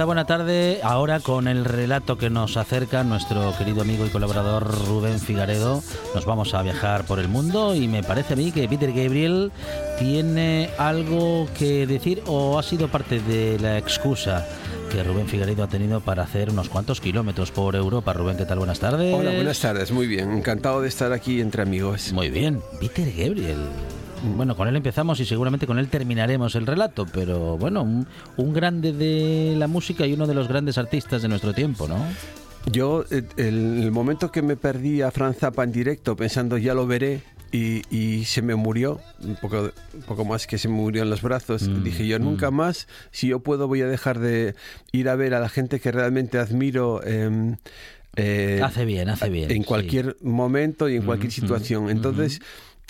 Esta buena tarde, ahora con el relato que nos acerca nuestro querido amigo y colaborador Rubén Figaredo. Nos vamos a viajar por el mundo y me parece a mí que Peter Gabriel tiene algo que decir o ha sido parte de la excusa que Rubén Figaredo ha tenido para hacer unos cuantos kilómetros por Europa. Rubén, ¿qué tal? Buenas tardes. Hola, buenas tardes. Muy bien. Encantado de estar aquí entre amigos. Muy bien. Peter Gabriel. Bueno, con él empezamos y seguramente con él terminaremos el relato, pero bueno, un, grande de la música y uno de los grandes artistas de nuestro tiempo, ¿no? Yo, eh, el, momento que me perdí a Franz Zappa en directo, pensando ya lo veré, y, se me murió, un poco, un poco más que se me murió en los brazos. Mm, dije yo, nunca mm. más, si yo puedo, voy a dejar de ir a ver a la gente que realmente admiro. Em, eh, hace bien, hace bien. En cualquier momento y en cualquier mm, situación. Entonces.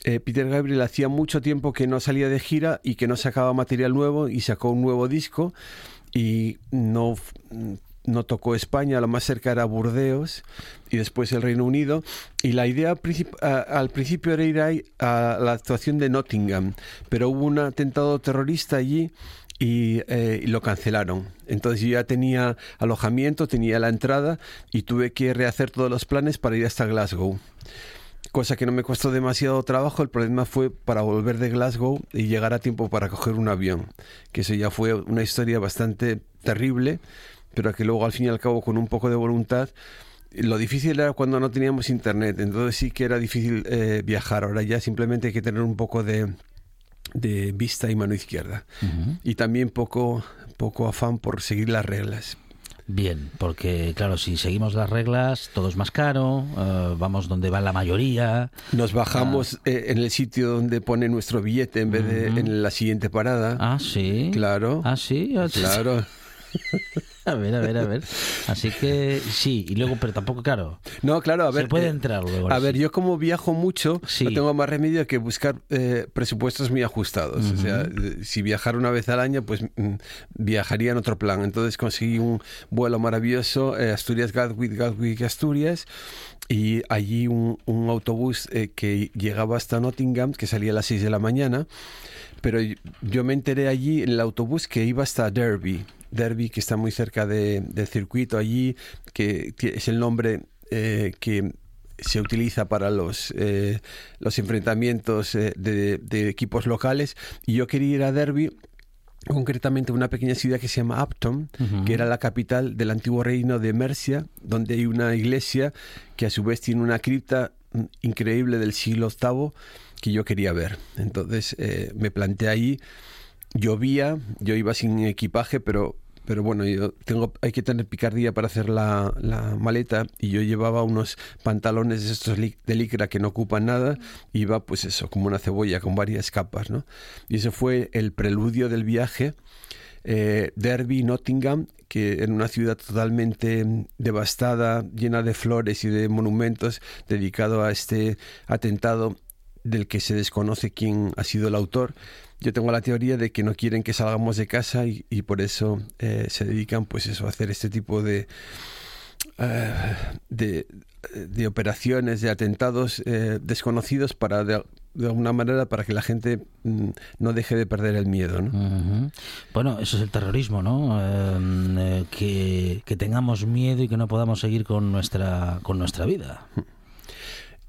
Eh, Peter Gabriel hacía mucho tiempo que no salía de gira y que no sacaba material nuevo y sacó un nuevo disco y no, no tocó España, lo más cerca era Burdeos y después el Reino Unido. Y la idea al principio era ir a la actuación de Nottingham, pero hubo un atentado terrorista allí y, eh, y, lo cancelaron. Entonces yo ya tenía alojamiento, tenía la entrada y tuve que rehacer todos los planes para ir hasta Glasgow cosa que no me costó demasiado trabajo. El problema fue para volver de Glasgow y llegar a tiempo para coger un avión, que eso ya fue una historia bastante terrible, pero que luego al fin y al cabo con un poco de voluntad. Lo difícil era cuando no teníamos internet, entonces sí que era difícil eh, viajar. Ahora ya simplemente hay que tener un poco de, de vista y mano izquierda. Y también poco, poco afán por seguir las reglas. Bien, porque claro, si seguimos las reglas, todo es más caro, eh, vamos donde va la mayoría. Nos bajamos ah. eh, en el sitio donde pone nuestro billete en vez de en la siguiente parada. Ah, sí. Claro. Ah, sí. Claro. A ver, a ver, a ver. Así que sí, y luego, pero tampoco, claro. No, claro, a ver. Se puede eh, entrar luego. A ver, yo como viajo mucho, no tengo más remedio que buscar eh, presupuestos muy ajustados. O sea, si viajara una vez al año, pues mm, viajaría en otro plan. Entonces conseguí un vuelo maravilloso, eh, Asturias Gatwick, Gatwick, Asturias y allí un, un autobús que llegaba hasta Nottingham, que salía a las 6 de la mañana, pero yo me enteré allí en el autobús que iba hasta Derby. Derby, que está muy cerca de, del circuito allí, que, es el nombre eh, que se utiliza para los, eh, los enfrentamientos eh, de, equipos locales. Y yo quería ir a Derby concretamente una pequeña ciudad que se llama Upton, que era la capital del antiguo reino de Mercia, donde hay una iglesia que a su vez tiene una cripta mm, increíble del siglo VIII que yo quería ver. Entonces me planteé ahí llovía, yo iba sin equipaje, pero pero bueno, yo tengo, hay que tener picardía para hacer la, la maleta y yo llevaba unos pantalones estos de licra que no ocupan nada, iba pues eso, como una cebolla con varias capas, ¿no? Y ese fue el preludio del viaje. Eh, Derby, Nottingham, que en una ciudad totalmente devastada, llena de flores y de monumentos, dedicado a este atentado del que se desconoce quién ha sido el autor yo tengo la teoría de que no quieren que salgamos de casa y, por eso eh, se dedican pues eso, a hacer este tipo de, eh, de, operaciones, de atentados eh, desconocidos para de, alguna manera para que la gente mm, no deje de perder el miedo. ¿no? Bueno, eso es el terrorismo, ¿no? Em, que, que, tengamos miedo y que no podamos seguir con nuestra, con nuestra vida.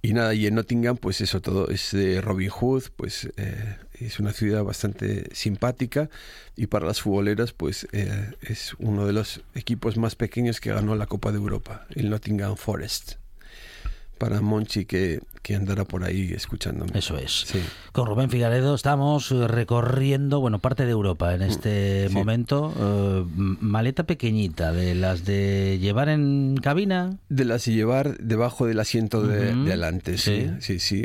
Y nada, y en Nottingham, pues eso todo es de Robin Hood, pues eh, es una ciudad bastante simpática y para las futboleras, pues eh, es uno de los equipos más pequeños que ganó la Copa de Europa, el Nottingham Forest para Monchi que, que andará por ahí escuchándome. Eso es. Con Rubén Figaredo estamos eh, recorriendo, bueno, parte de Europa en mm, este momento. Eh, maleta pequeñita, de las de llevar en cabina. De las de llevar debajo del asiento de, adelante, sí. Sí, sí.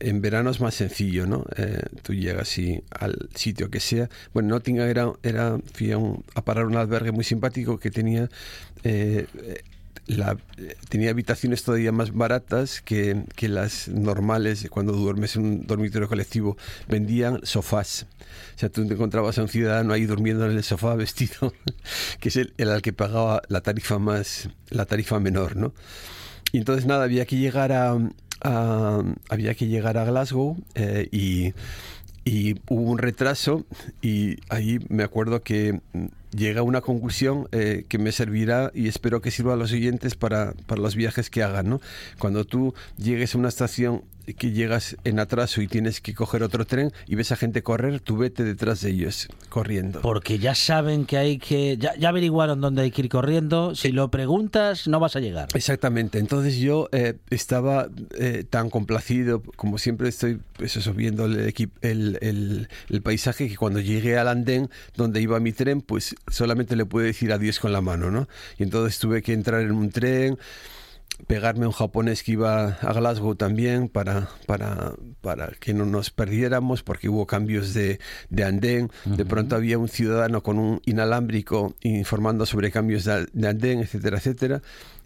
En verano es más sencillo, ¿no? Eh, tú llegas y al sitio que sea. Bueno, Nottingham era, era fui a, a parar un albergue muy simpático que tenía la, tenía habitaciones todavía más baratas que, que, las normales cuando duermes en un dormitorio colectivo. Vendían sofás. O sea, tú te encontrabas a un ciudadano ahí durmiendo en el sofá vestido, que es el, al que pagaba la tarifa más, la tarifa menor, ¿no? Y entonces nada, había que llegar a, había que llegar a Glasgow eh, y, y hubo un retraso y ahí me acuerdo que llega a una conclusión eh, que me servirá y espero que sirva a los siguientes para, para los viajes que hagan. ¿no? Cuando tú llegues a una estación que llegas en atraso y tienes que coger otro tren y ves a gente correr, tú vete detrás de ellos corriendo. Porque ya saben que hay que, ya, ya averiguaron dónde hay que ir corriendo, si lo preguntas no vas a llegar. Exactamente, entonces yo eh, estaba eh, tan complacido, como siempre estoy pues eso, viendo el, el, el, paisaje, que cuando llegué al andén donde iba mi tren, pues solamente le pude decir adiós con la mano, ¿no? Y entonces tuve que entrar en un tren pegarme a un japonés que iba a Glasgow también para, para, para que no nos perdiéramos porque hubo cambios de, de andén. De pronto había un ciudadano con un inalámbrico informando sobre cambios de, andén, etcétera, etcétera.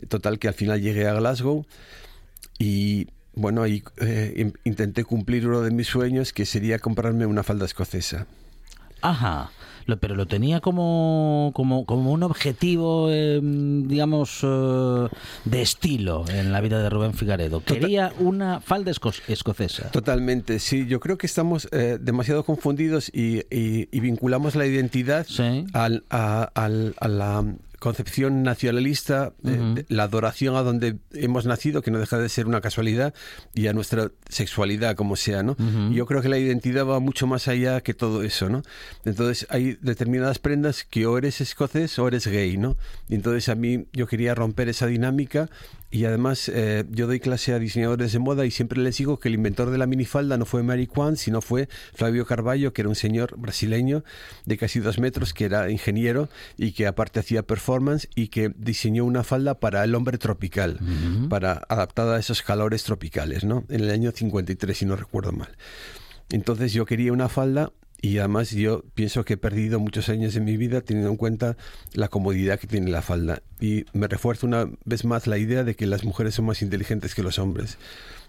Total que al final llegué a Glasgow y bueno, ahí eh, intenté cumplir uno de mis sueños que sería comprarme una falda escocesa. Ajá pero lo tenía como, como, como un objetivo, em, digamos, eh, de estilo en la vida de Rubén Figaredo. Quería una falda escocesa. Totalmente, sí. Yo creo que estamos eh, demasiado confundidos y, vinculamos la identidad al, a, a la concepción nacionalista, eh, la adoración a donde hemos nacido, que no deja de ser una casualidad, y a nuestra sexualidad, como sea, ¿no? Yo creo que la identidad va mucho más allá que todo eso, ¿no? Entonces hay determinadas prendas que o eres escocés o eres gay, ¿no? Y entonces a mí yo quería romper esa dinámica y además eh, yo doy clase a diseñadores de moda y siempre les digo que el inventor de la minifalda no fue Mary Kwan, sino fue Flavio Carballo, que era un señor brasileño de casi dos metros, que era ingeniero y que aparte hacía performance y que diseñó una falda para el hombre tropical, para adaptada a esos calores tropicales, ¿no? En el año 53, si no recuerdo mal. Entonces yo quería una falda y además yo pienso que he perdido muchos años de mi vida teniendo en cuenta la comodidad que tiene la falda. Y me refuerza una vez más la idea de que las mujeres son más inteligentes que los hombres.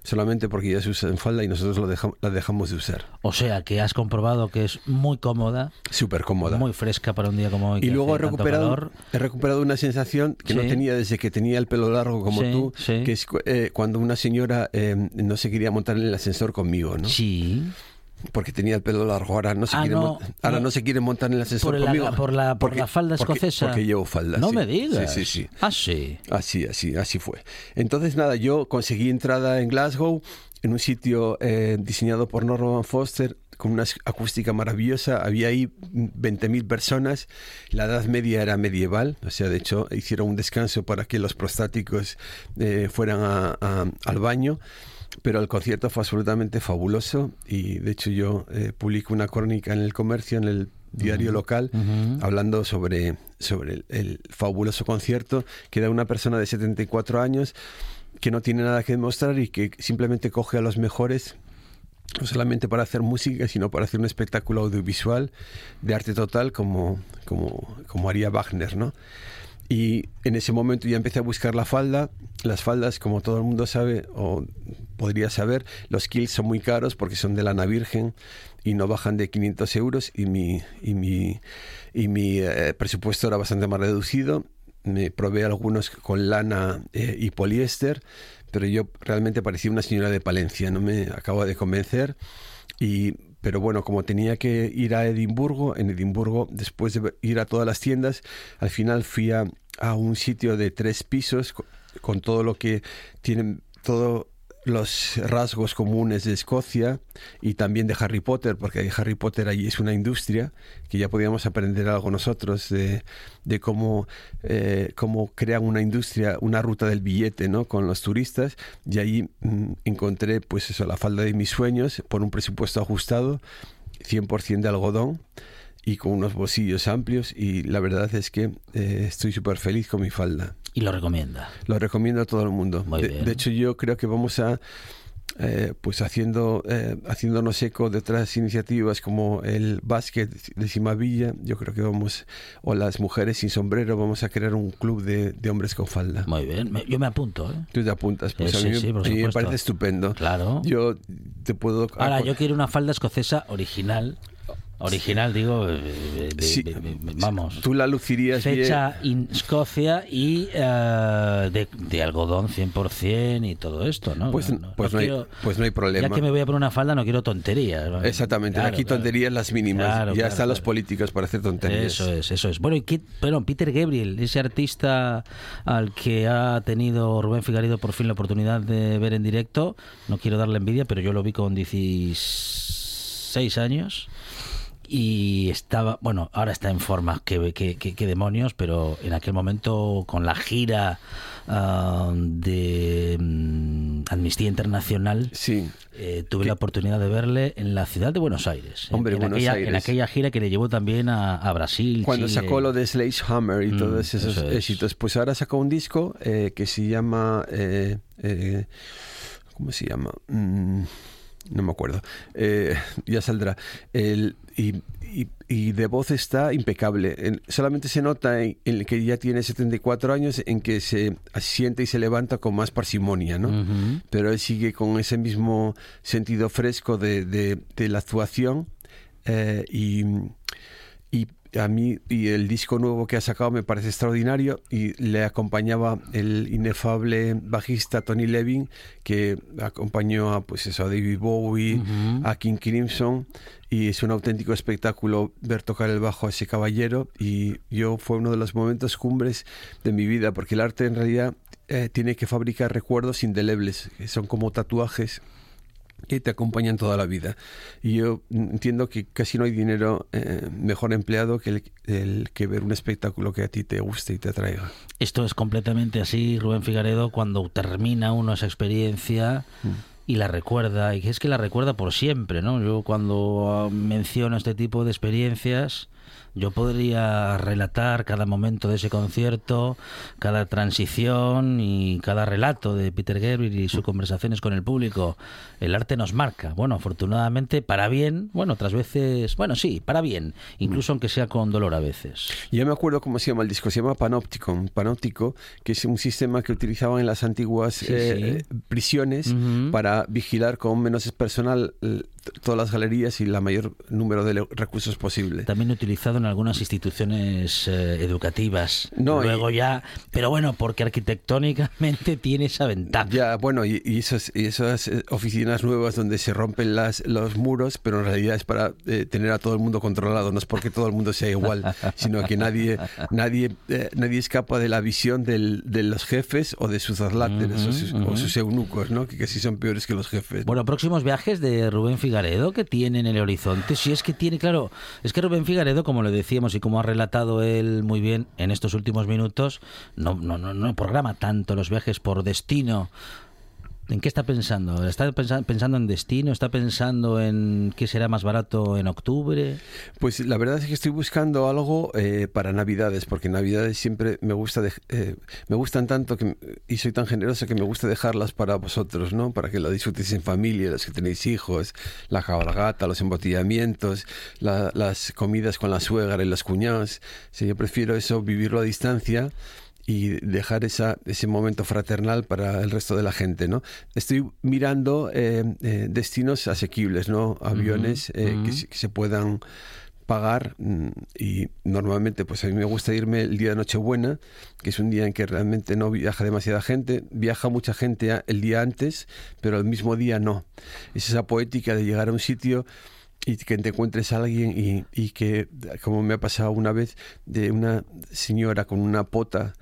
Solamente porque ya se usan falda y nosotros lo la dejamos de usar. O sea que has comprobado que es muy cómoda. Súper cómoda. Muy fresca para un día como hoy. Y luego he recuperado, he recuperado una sensación que no tenía desde que tenía el pelo largo como tú, que es eh, cuando una señora eh, no se quería montar en el ascensor conmigo, ¿no? Sí porque tenía el pelo largo, ahora no se, ah, quiere, ahora no, se quiere montar en el ascensor por conmigo. La, por la, por la falda escocesa. Porque, llevo falda. No me digas. Sí, sí, sí. Ah, sí. Así, así, así fue. Entonces, nada, yo conseguí entrada en Glasgow, en un sitio eh, diseñado por Norman Foster, con una acústica maravillosa. Había ahí 20.000 personas. La edad media era medieval. O sea, de hecho, hicieron un descanso para que los prostáticos eh, fueran al baño pero el concierto fue absolutamente fabuloso y de hecho yo eh, publico una crónica en el comercio, en el diario local, hablando sobre, sobre el, fabuloso concierto que da una persona de 74 años que no tiene nada que demostrar y que simplemente coge a los mejores no solamente para hacer música, sino para hacer un espectáculo audiovisual de arte total como, como, como haría Wagner, ¿no? Y en ese momento ya empecé a buscar la falda. Las faldas, como todo el mundo sabe, o podría saber, los kills son muy caros porque son de lana virgen y no bajan de 500 euros y mi, y mi, y mi eh, presupuesto era bastante más reducido. Me probé algunos con lana eh, y poliéster, pero yo realmente parecía una señora de Palencia, no me acabo de convencer. Y pero bueno, como tenía que ir a Edimburgo, en Edimburgo, después de ir a todas las tiendas, al final fui a, un sitio de tres pisos con, todo lo que tienen, todo los rasgos comunes de Escocia y también de Harry Potter, porque Harry Potter allí es una industria que ya podíamos aprender algo nosotros de, de cómo, eh, cómo crean una industria, una ruta del billete ¿no? con los turistas. Y ahí mm, encontré pues eso, la falda de mis sueños por un presupuesto ajustado, 100% de algodón y con unos bolsillos amplios y la verdad es que eh, estoy súper feliz con mi falda. ¿Y lo recomienda? Lo recomiendo a todo el mundo. De, hecho, yo creo que vamos a, eh, pues haciendo, eh, haciéndonos eco de otras iniciativas como el básquet de Cimavilla, yo creo que vamos, o las mujeres sin sombrero, vamos a crear un club de, hombres con falda. Muy bien, yo me apunto. ¿eh? Tú te apuntas, pues a, mí, me parece estupendo. Claro. Yo te puedo... Ahora, yo quiero una falda escocesa original Original, digo, vamos. Tú la lucirías Fecha en Escocia y eh, de, algodón 100% y todo esto, ¿no? Pues no, pues, no hay, pues no hay problema. Ya que me voy a poner una falda, no quiero tonterías. Exactamente, aquí tonterías las mínimas. ya están los políticos para hacer tonterías. Eso es, eso es. Bueno, y pero Peter Gabriel, ese artista al que ha tenido Rubén Figarido por fin la oportunidad de ver en directo, no quiero darle envidia, pero yo lo vi con 16 años y estaba, bueno, ahora está en forma, que, que, demonios, pero en aquel momento con la gira ah, de um, Amnistía Internacional, sí. Eh, tuve la oportunidad de verle en la ciudad de Buenos Aires. Hombre, en, Buenos aquella, Aires. en aquella gira que le llevó también a, Brasil. Cuando sacó lo de Hammer y mm, todos esos éxitos, pues ahora sacó un disco eh, que se llama... Eh, ¿Cómo se llama? Mm, no me acuerdo, eh, ya saldrá. El, y, y, de voz está impecable. solamente se nota en, que ya tiene 74 años en que se asiente y se levanta con más parsimonia, ¿no? Pero él sigue con ese mismo sentido fresco de, de, la actuación eh, y, y a mí y el disco nuevo que ha sacado me parece extraordinario y le acompañaba el inefable bajista Tony Levin que acompañó a pues eso a David Bowie, a King Crimson y es un auténtico espectáculo ver tocar el bajo a ese caballero y yo fue uno de los momentos cumbres de mi vida porque el arte en realidad eh, tiene que fabricar recuerdos indelebles, que son como tatuajes que te acompañan toda la vida. Y yo entiendo que casi no hay dinero eh, mejor empleado que el, que ver un espectáculo que a ti te guste y te atraiga. Esto es completamente así, Rubén Figaredo, cuando termina uno esa experiencia. Mm. y la recuerda, y es que la recuerda por siempre, ¿no? Yo cuando menciono este tipo de experiencias, yo podría relatar cada momento de ese concierto, cada transición y cada relato de Peter Gabriel y sus conversaciones con el público. El arte nos marca. Bueno, afortunadamente para bien, bueno, otras veces, bueno, sí, para bien, incluso aunque sea con dolor a veces. Yo me acuerdo cómo se llama el disco, se llama Panopticon, Panóptico, que es un sistema que utilizaban en las antiguas eh, prisiones para vigilar con menos personal todas las galerías y la mayor número de recursos posible. También utilizado en algunas instituciones eh, educativas. No, Luego ya, pero bueno, porque arquitectónicamente tiene esa ventaja. Ya, bueno, y, esas, esas, eh, oficinas nuevas donde se rompen las, los muros, pero en realidad es para eh, tener a todo el mundo controlado, no es porque todo el mundo sea igual, sino que nadie nadie nadie escapa de la visión del, de los jefes o de sus atláteres o, sus, eunucos, ¿no? que casi son peores que los jefes. Bueno, próximos viajes de Rubén Figaredo que tiene en el horizonte, si es que tiene, claro, es que Rubén Figaredo, como le decíamos y como ha relatado él muy bien en estos últimos minutos, no, no, no, no programa tanto los viajes por destino ¿En qué está pensando? ¿Está pensando en destino? ¿Está pensando en qué será más barato en octubre? Pues la verdad es que estoy buscando algo eh, para Navidades, porque Navidades siempre me gusta eh, me gustan tanto y soy tan generoso que me gusta dejarlas para vosotros, ¿no? Para que lo disfrutéis en familia, los que tenéis hijos, la cabalgata, los embotellamientos, las comidas con la suegra y las cuñadas. yo prefiero eso, vivirlo a distancia y dejar esa, ese momento fraternal para el resto de la gente, ¿no? Estoy mirando eh, eh, destinos asequibles, ¿no? Aviones eh, que, se puedan pagar mm, y normalmente pues a mí me gusta irme el día de Nochebuena, que es un día en que realmente no viaja demasiada gente, viaja mucha gente el día antes, pero el mismo día no. Es esa poética de llegar a un sitio y que te encuentres a alguien y, y, que, como me ha pasado una vez, de una señora con una pota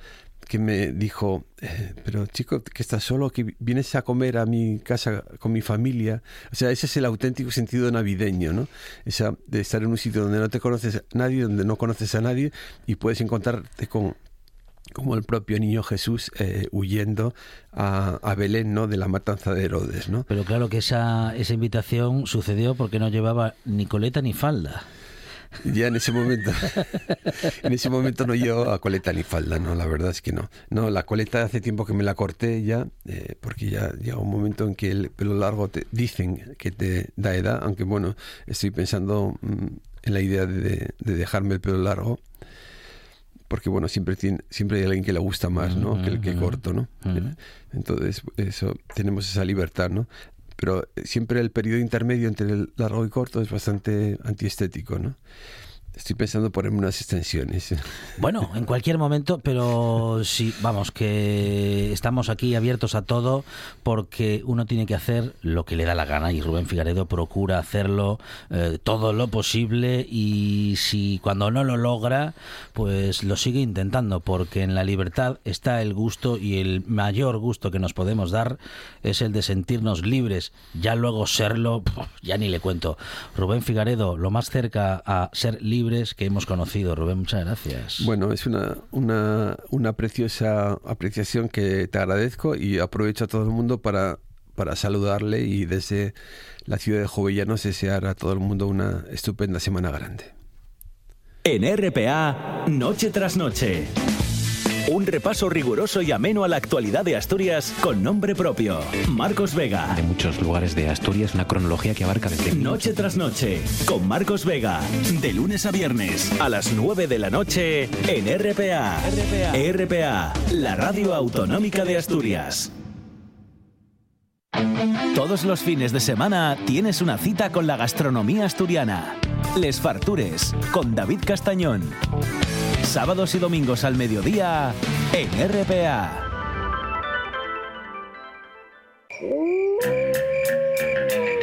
que me dijo, eh, pero chico, que estás solo, que vienes a comer a mi casa con mi familia. O sea, ese es el auténtico sentido navideño, ¿no? Esa de estar en un sitio donde no te conoces nadie, donde no conoces a nadie y puedes encontrarte con como el propio niño Jesús eh, huyendo a, a, Belén, ¿no? De la matanza de Herodes, ¿no? Pero claro que esa, esa invitación sucedió porque no llevaba ni coleta ni falda. Ya en ese momento, en ese momento no llevo coleta ni falda, no, la verdad es que no. No, la coleta hace tiempo que me la corté ya, eh, porque ya llega un momento en que el pelo largo te dicen que te da edad, aunque bueno, estoy pensando mm, en la idea de, dejarme el pelo largo porque bueno siempre tiene, siempre hay alguien que le gusta más no que el que corto no entonces eso tenemos esa libertad no pero siempre el periodo intermedio entre el largo y corto es bastante antiestético, ¿no? Estoy pensando ponerme unas extensiones. Bueno, en cualquier momento, pero sí, vamos, que estamos aquí abiertos a todo porque uno tiene que hacer lo que le da la gana y Rubén Figaredo procura hacerlo eh, todo lo posible y si cuando no lo logra, pues lo sigue intentando porque en la libertad está el gusto y el mayor gusto que nos podemos dar es el de sentirnos libres, ya luego serlo, ya ni le cuento. Rubén Figaredo, lo más cerca a ser libre que hemos conocido. Rubén, muchas gracias. Bueno, es una, una, una preciosa apreciación que te agradezco y aprovecho a todo el mundo para, para saludarle y desde la ciudad de Jovellanos desear a todo el mundo una estupenda semana grande. En RPA, noche tras noche. Un repaso riguroso y ameno a la actualidad de Asturias con nombre propio. Marcos Vega. De muchos lugares de Asturias, una cronología que abarca desde... Noche tras noche, con Marcos Vega. De lunes a viernes, a las 9 de la noche, en RPA. RPA. RPA, la radio autonómica de Asturias. Todos los fines de semana tienes una cita con la gastronomía asturiana. Les Fartures, con David Castañón sábados y domingos al mediodía en RPA.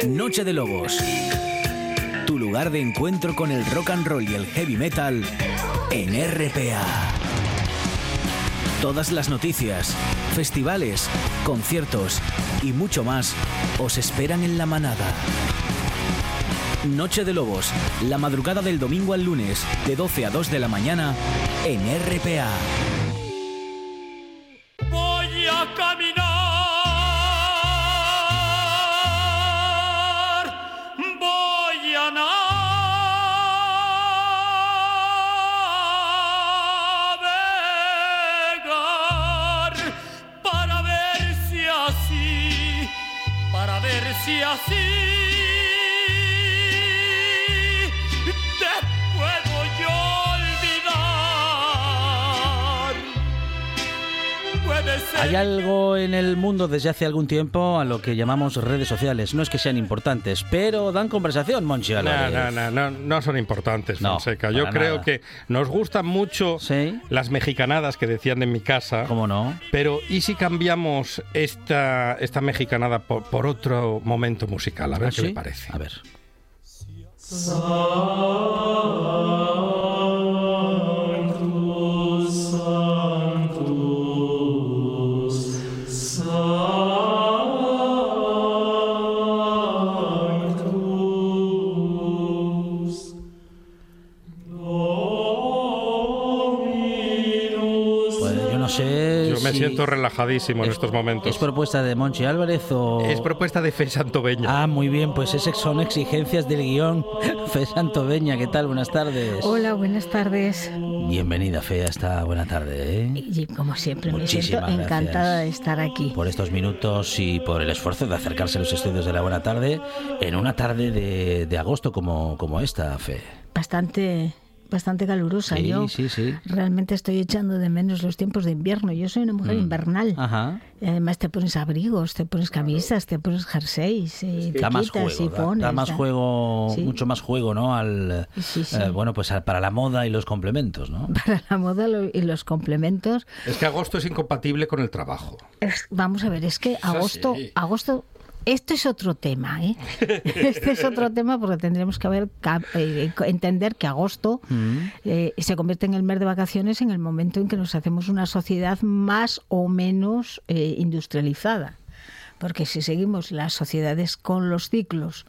Noche de Lobos. Tu lugar de encuentro con el rock and roll y el heavy metal en RPA. Todas las noticias, festivales, conciertos y mucho más os esperan en la manada. Noche de Lobos, la madrugada del domingo al lunes, de 12 a 2 de la mañana, en RPA. Voy a caminar, voy a navegar para ver si así, para ver si así. Hay algo en el mundo desde hace algún tiempo a lo que llamamos redes sociales. No es que sean importantes, pero dan conversación, Monchi no, no, no, no, no son importantes, Fonseca. Yo creo que nos gustan mucho las mexicanadas que decían en mi casa. ¿Cómo no? Pero ¿y si cambiamos esta, esta mexicanada por, otro momento musical? A ver ¿Ah, qué le parece. A ver. Me siento relajadísimo en estos momentos. ¿Es propuesta de Monchi Álvarez o...? Es propuesta de Fe Santoveña. Ah, muy bien, pues esas son exigencias del guion. Fe Santoveña, ¿qué tal? Buenas tardes. Hola, buenas tardes. Bienvenida, Fe, a esta buena tarde. ¿eh? Y como siempre, me siento encantada de estar aquí. Por estos minutos y por el esfuerzo de acercarse a los estudios de la buena tarde en una tarde de, de agosto como, como esta, Fe. Bastante bastante calurosa. Yo realmente estoy echando de menos los tiempos de invierno. Yo soy una mujer mm. invernal. Y además te pones abrigos, te pones camisas, te pones jerseys, y te más juego, y pones. Da, más juego, mucho más juego, ¿no? Al, eh, bueno, pues para la moda y los complementos, ¿no? Para la moda y los complementos. Es que agosto es incompatible con el trabajo. vamos a ver, es que agosto, agosto esto es otro tema, ¿eh? Este es otro tema porque tendremos que ver, eh, entender que agosto mm. eh, se convierte en el mes de vacaciones en el momento en que nos hacemos una sociedad más o menos eh, industrializada porque si seguimos las sociedades con los ciclos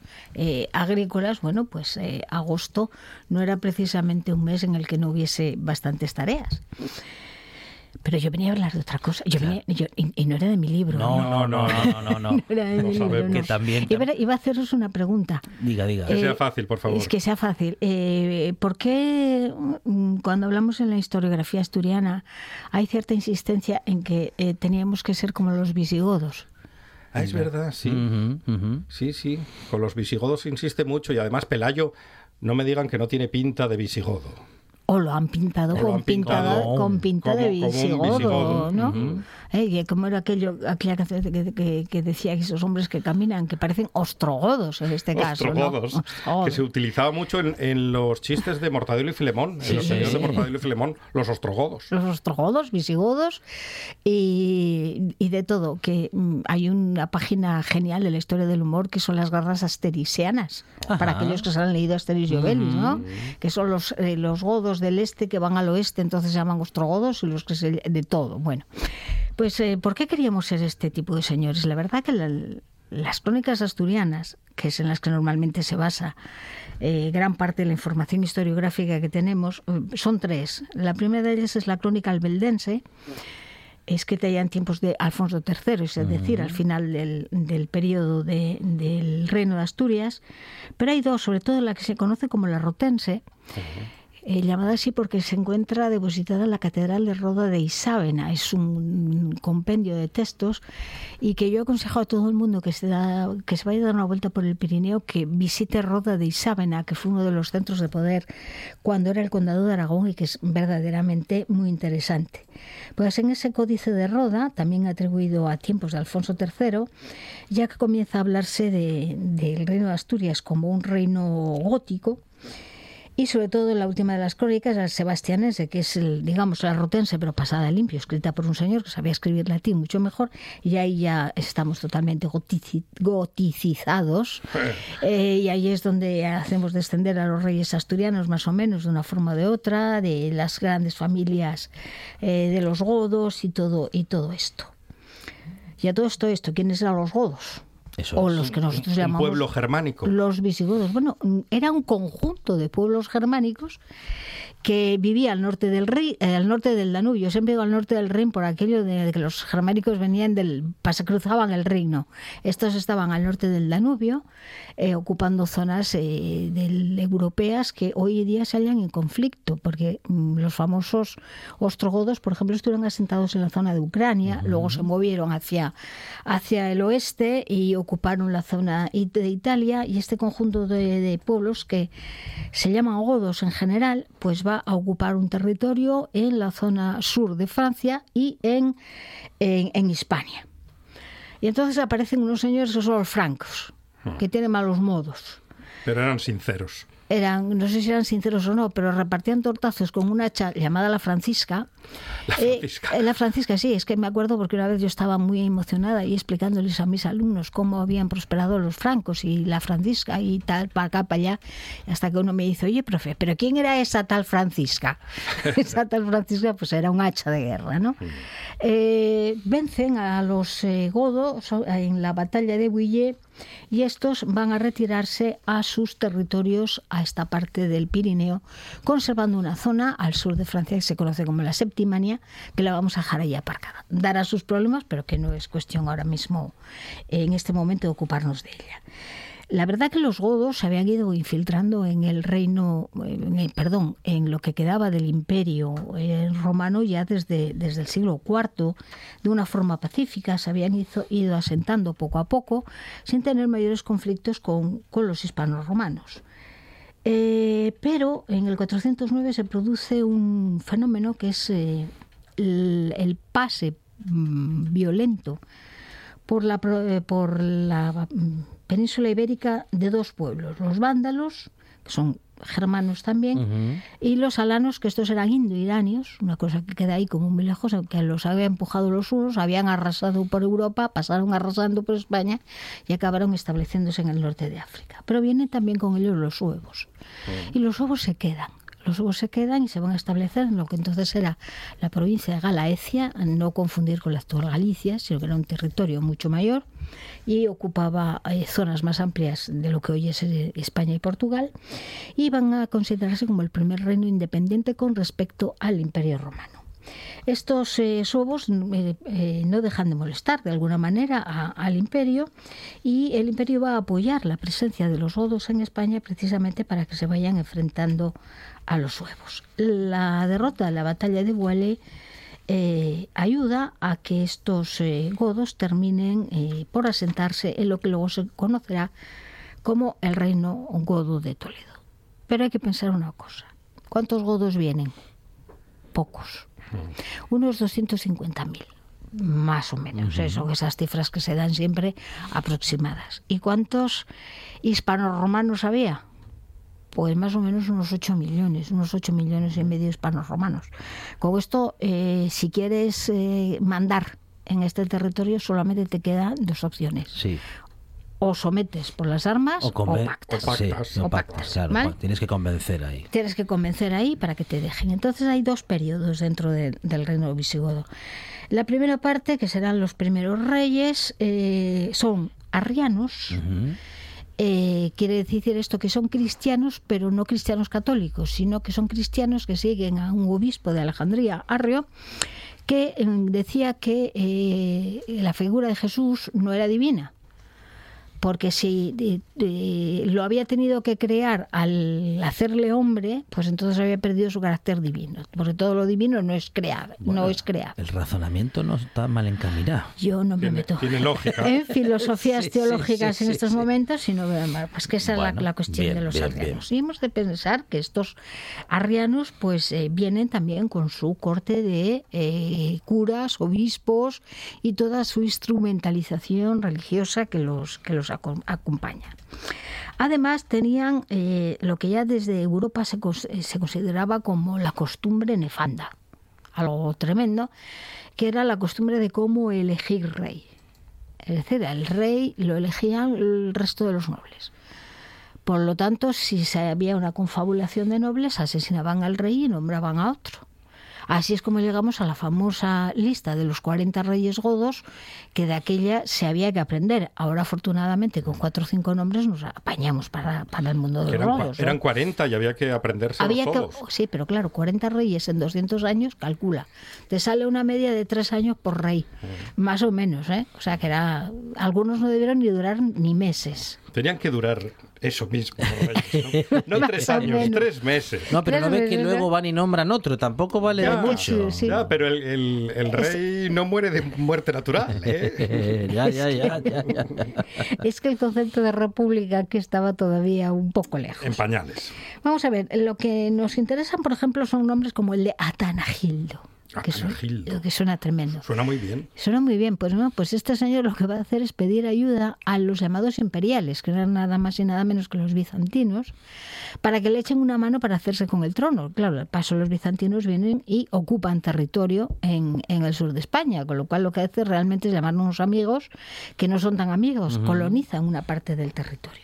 agrícolas, bueno, pues agosto no era precisamente un mes en el que no hubiese bastantes tareas. Pero yo venía a hablar de otra cosa. Yo venía, y, no era de mi libro. No, no, no, no, no. no, era de mi libro, que también, Iba, a haceros una pregunta. Diga, diga. Que sea fácil, por favor. Es que sea fácil. Eh, ¿Por qué mm, cuando hablamos en la historiografía asturiana hay cierta insistencia en que eh, teníamos que ser como los visigodos? Ah, es verdad, sí. Sí, sí. Con los visigodos insiste mucho y además Pelayo, no me digan que no tiene pinta de visigodo o lo han pintado, con, pintada, con pinta de visigodo, ¿no? Eh, como era aquello, aquella canción que, que, decía que esos hombres que caminan, que parecen ostrogodos en este caso. Ostrogodos, que se utilizaba mucho en, los chistes de Mortadelo y Filemón, en los señores de Mortadelo y Filemón, los ostrogodos. Los ostrogodos, visigodos y, y, de todo, que mm, hay una página genial de la historia del humor que son las garras asterisianas, para aquellos que se han leído Asteris y Obelix, ¿no? Que son los, eh, los godos del este que van al oeste, entonces se llaman ostrogodos y los que se, de todo. Bueno, pues eh, ¿por qué queríamos ser este tipo de señores? La verdad que las crónicas asturianas, que es en las que normalmente se basa eh, gran parte de la información historiográfica que tenemos, eh, son tres. La primera de ellas es la crónica albeldense, escrita ya en tiempos de Alfonso III, es decir, al final del, del periodo del reino de Asturias. Pero hay dos, sobre todo la que se conoce como la rotense. Eh, llamada así porque se encuentra depositada en la Catedral de Roda de Isábena. Es un compendio de textos y que yo aconsejo a todo el mundo que se, da, que se vaya a dar una vuelta por el Pirineo que visite Roda de Isábena, que fue uno de los centros de poder cuando era el condado de Aragón y que es verdaderamente muy interesante. Pues en ese códice de Roda, también atribuido a tiempos de Alfonso III, ya que comienza a hablarse del reino de Asturias como un reino gótico, y sobre todo en la última de las crónicas, la sebastianense, que es, el, digamos, la rotense, pero pasada limpio, escrita por un señor que sabía escribir latín mucho mejor, y ahí ya estamos totalmente goticizados, eh, y ahí es donde hacemos descender a los reyes asturianos, más o menos, de una forma o de otra, de las grandes familias eh, de los godos y todo, y todo esto. Y a todo esto, esto, ¿quiénes eran los godos? O los que nosotros llamamos pueblo germánico. Los visigodos. Bueno, era un conjunto de pueblos germánicos que vivía al norte del eh, al norte del Danubio. Siempre digo al norte del Rin por aquello de que los germánicos venían del, cruzaban el Reino. Estos estaban al norte del Danubio, eh, ocupando zonas eh, del, europeas que hoy en día se hallan en conflicto, porque mm, los famosos ostrogodos, por ejemplo, estuvieron asentados en la zona de Ucrania, luego se movieron hacia, hacia el oeste y ocuparon la zona de Italia y este conjunto de, de pueblos que se llaman godos en general, pues va a ocupar un territorio en la zona sur de Francia y en, en, Hispania. Y entonces aparecen unos señores que son los francos, ah. que tienen malos modos. Pero eran sinceros eran, no sé si eran sinceros o no, pero repartían tortazos con una hacha llamada la Francisca. La eh, Francisca. Eh, la Francisca, sí, es que me acuerdo porque una vez yo estaba muy emocionada y explicándoles a mis alumnos cómo habían prosperado los francos y la Francisca y tal, para acá, para allá, hasta que uno me dice, oye, profe, ¿pero quién era esa tal Francisca? esa tal Francisca, pues era un hacha de guerra, ¿no? Mm. Eh, vencen a los godos en la batalla de Bouillet y estos van a retirarse a sus territorios, a esta parte del Pirineo, conservando una zona al sur de Francia que se conoce como la Septimania, que la vamos a dejar ahí aparcada. Dará sus problemas, pero que no es cuestión ahora mismo, en este momento, de ocuparnos de ella. La verdad que los godos se habían ido infiltrando en el reino, perdón, en lo que quedaba del imperio eh, romano ya desde, desde el siglo IV, de una forma pacífica, se habían ido asentando poco a poco, sin tener mayores conflictos con, los hispanos romanos. Eh, pero en el 409 se produce un fenómeno que es eh, el, pase mm, violento por la, por la península ibérica de dos pueblos, los vándalos, que son germanos también, y los alanos, que estos eran indo-iranios, una cosa que queda ahí como muy lejos, que los habían empujado los unos, habían arrasado por Europa, pasaron arrasando por España y acabaron estableciéndose en el norte de África. Pero vienen también con ellos los huevos, y los huevos se quedan. Los huevos se quedan y se van a establecer en lo que entonces era la provincia de Galaecia, no confundir con la actual Galicia, sino que era un territorio mucho mayor y ocupaba eh, zonas más amplias de lo que hoy es eh, España y Portugal, y van a considerarse como el primer reino independiente con respecto al Imperio Romano. Estos eh, no dejan de molestar de alguna manera al imperio y el imperio va a apoyar la presencia de los godos en España precisamente para que se vayan enfrentando a los suevos. La derrota de la batalla de Vuele eh, ayuda a que estos eh, godos terminen eh, por asentarse en lo que luego se conocerá como el reino godo de Toledo. Pero hay que pensar una cosa. ¿Cuántos godos vienen? Pocos. Unos 250.000 más o menos. Son esas cifras que se dan siempre aproximadas. ¿Y cuántos hispanos romanos había? Pues más o menos unos 8 millones, unos 8 millones y medio hispanos romanos. Con esto, eh, si quieres eh, mandar en este territorio, solamente te quedan dos opciones. Sí. O sometes por las armas o, pactas. O pactas. tienes que convencer ahí. Tienes que convencer ahí para que te dejen. Entonces hay dos periodos dentro del reino visigodo. La primera parte, que serán los primeros reyes, eh, son arrianos. Eh, quiere decir esto que son cristianos, pero no cristianos católicos, sino que son cristianos que siguen a un obispo de Alejandría, Arrio, que em, decía que eh, la figura de Jesús no era divina, porque si lo había tenido que crear al hacerle hombre, pues entonces había perdido su carácter divino, porque todo lo divino no es creado, no es creado. El razonamiento no está mal encaminado. Yo no me meto en filosofías teológicas en estos momentos, sino pues que esa es la, cuestión de los arrianos. Y hemos de pensar que estos arrianos pues eh, vienen también con su corte de eh, curas, obispos y toda su instrumentalización religiosa que los que los acompaña. Además, tenían eh, lo que ya desde Europa eh, se consideraba como la costumbre nefanda, algo tremendo, que era la costumbre de cómo elegir rey. Es decir, el rey lo elegían el resto de los nobles. Por lo tanto, si había una confabulación de nobles, asesinaban al rey y nombraban a otro. Así es como llegamos a la famosa lista de los 40 reyes godos, que de aquella se había que aprender. Ahora, afortunadamente, con cuatro o cinco nombres nos apañamos para, para el mundo de los eran, godos. Eran 40 y había que aprenderse había todos. sí, pero claro, 40 reyes en 200 años, calcula. Te sale una media de tres años por rey, mm. más o menos, ¿eh? O sea que era... Algunos no debieron ni durar ni meses. Tenían que durar eso mismo, ¿no? tres años, tres meses. No, pero no ves que luego van y nombran otro, tampoco vale mucho. Ya, pero el, el, rey no muere de muerte natural. ¿eh? ya, ya, ya, ya, Es que el concepto de república aquí estaba todavía un poco lejos. En pañales. Vamos a ver, lo que nos interesan, por ejemplo, son nombres como el de Atanagildo. Ah, que, suena, tremendo. Suena muy bien. Suena muy bien. Pues no, pues este señor lo que va a hacer es pedir ayuda a los llamados imperiales, que eran nada más y nada menos que los bizantinos, para que le echen una mano para hacerse con el trono. Claro, al paso los bizantinos vienen y ocupan territorio en, el sur de España, con lo cual lo que hace realmente es llamarnos amigos que no son tan amigos, colonizan una parte del territorio.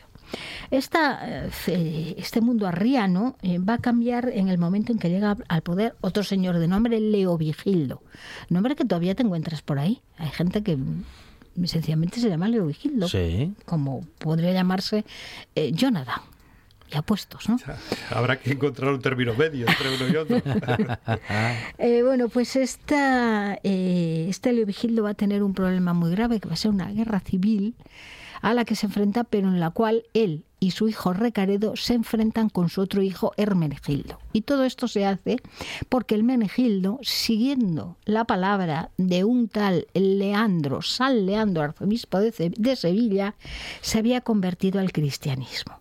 Esta, eh, este mundo arriano eh, va a cambiar en el momento en que llega al poder otro señor de nombre Leovigildo, nombre que todavía te encuentras por ahí. Hay gente que mm, sencillamente se llama Leovigildo, como podría llamarse eh, Jonathan ya puestos, ¿no? Habrá que encontrar un término medio entre uno y otro. bueno, pues esta, este Leovigildo va a tener un problema muy grave, que va a ser una guerra civil a la que se enfrenta, pero en la cual él y su hijo Recaredo se enfrentan con su otro hijo Hermenegildo. Y todo esto se hace porque el Menegildo, siguiendo la palabra de un tal Leandro, San Leandro, arzobispo de, Sevilla, se había convertido al cristianismo.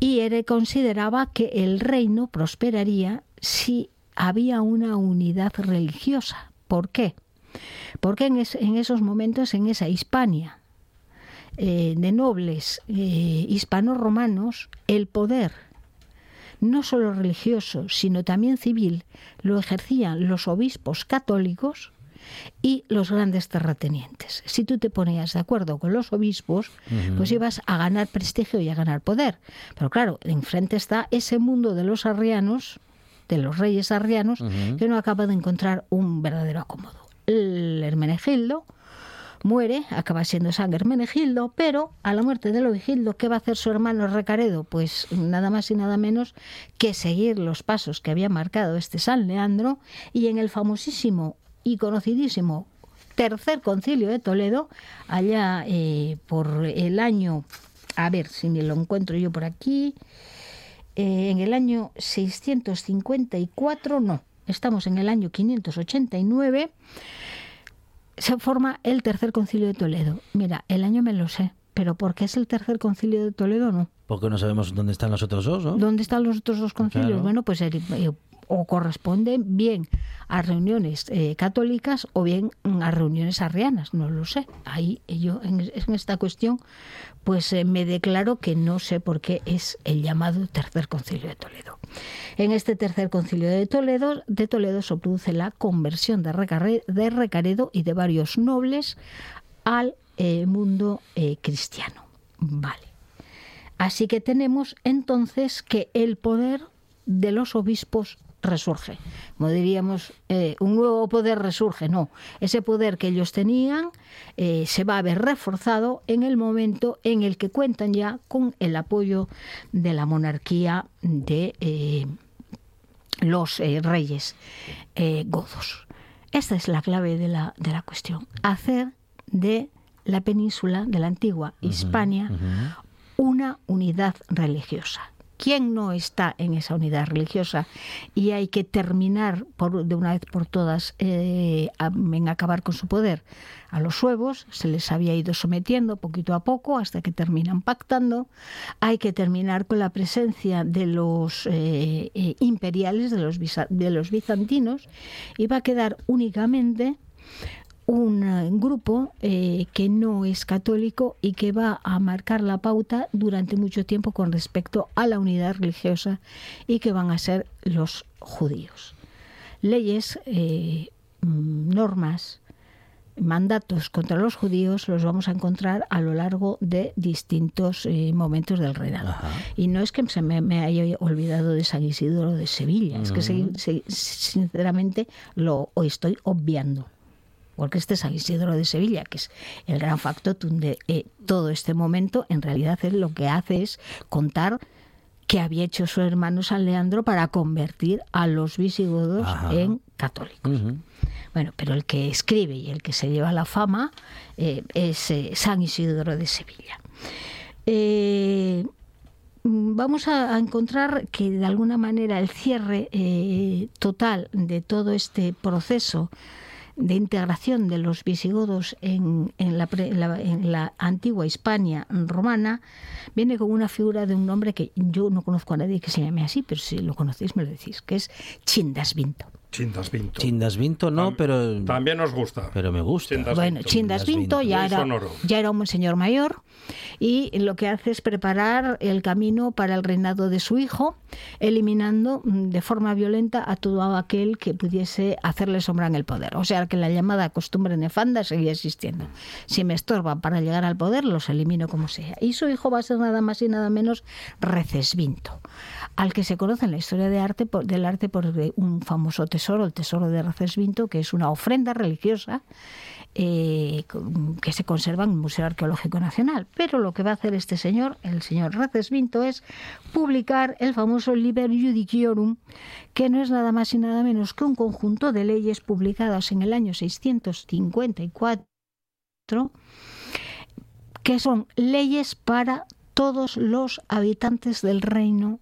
Y él consideraba que el reino prosperaría si había una unidad religiosa. ¿Por qué? Porque en esos momentos, en esa Hispania, eh, de nobles eh, hispano-romanos, el poder no solo religioso, sino también civil, lo ejercían los obispos católicos y los grandes terratenientes. Si tú te ponías de acuerdo con los obispos, pues ibas a ganar prestigio y a ganar poder. Pero claro, enfrente está ese mundo de los arrianos, de los reyes arrianos, que no acaba de encontrar un verdadero acomodo. El Hermenegildo muere, acaba siendo San Hermenegildo, pero a la muerte de Lovigildo, ¿qué va a hacer su hermano Recaredo? Pues nada más y nada menos que seguir los pasos que había marcado este San Leandro y en el famosísimo y conocidísimo Tercer Concilio de Toledo, allá eh, por el año, a ver si me lo encuentro yo por aquí, eh, en el año 654, no, estamos en el año 589, se forma el Tercer Concilio de Toledo. Mira, el año me lo sé, pero ¿por qué es el Tercer Concilio de Toledo no? Porque no sabemos dónde están los otros dos, ¿no? ¿Dónde están los otros dos concilios? Bueno, pues eh, o corresponden bien a reuniones eh, católicas o bien a reuniones arrianas, no lo sé. Ahí yo en, esta cuestión pues eh, me declaro que no sé por qué es el llamado Tercer Concilio de Toledo. En este Tercer Concilio de Toledo, de Toledo se produce la conversión de, Recaredo y de varios nobles al eh, mundo cristiano. Vale. Así que tenemos entonces que el poder de los obispos resurge. Como diríamos, eh, un nuevo poder resurge. No, ese poder que ellos tenían eh, se va a ver reforzado en el momento en el que cuentan ya con el apoyo de la monarquía de eh, los reyes godos. Esta es la clave de la, de la cuestión. Hacer de la península de la antigua Hispania una unidad religiosa quién no está en esa unidad religiosa y hay que terminar por, de una vez por todas eh, en acabar con su poder. A los suevos se les había ido sometiendo poquito a poco hasta que terminan pactando. Hay que terminar con la presencia de los eh, eh, imperiales, de los, de los bizantinos, y va a quedar únicamente un eh, grupo eh, que no es católico y que va a marcar la pauta durante mucho tiempo con respecto a la unidad religiosa y que van a ser los judíos. Leyes, eh, normas, mandatos contra los judíos los vamos a encontrar a lo largo de distintos momentos del reinado. Y no es que se me, haya olvidado de San Isidro de Sevilla, es que sinceramente lo estoy obviando porque este es San Isidro de Sevilla, que es el gran factotum de eh, todo este momento, en realidad es lo que hace es contar qué había hecho su hermano San Leandro para convertir a los visigodos en católicos. Bueno, pero el que escribe y el que se lleva la fama eh, es eh, San Isidro de Sevilla. vamos a, encontrar que de alguna manera el cierre total de todo este proceso de integración de los visigodos en, en, la, en, la, antigua Hispania romana, viene con una figura de un nombre que yo no conozco a nadie que se llame así, pero si lo conocéis me lo decís, que es Chindasvinto. Chindasvinto. Chindasvinto no, pero... También nos gusta. Pero me gusta. Bueno, Chindasvinto ya era, ya era un señor mayor y lo que hace es preparar el camino para el reinado de su hijo, eliminando de forma violenta a todo aquel que pudiese hacerle sombra en el poder. O sea que la llamada costumbre nefanda seguía existiendo. Si me estorba para llegar al poder, los elimino como sea. Y su hijo va a ser nada más y nada menos Recesvinto, al que se conoce en la historia de arte del arte por un famoso tesoro el tesoro de Recesvinto, que es una ofrenda religiosa eh, que se conserva en el Museo Arqueológico Nacional. Pero lo que va a hacer este señor, el señor Recesvinto, es publicar el famoso Liber Judiciorum, que no es nada más y nada menos que un conjunto de leyes publicadas en el año 654, que son leyes para todos los habitantes del reino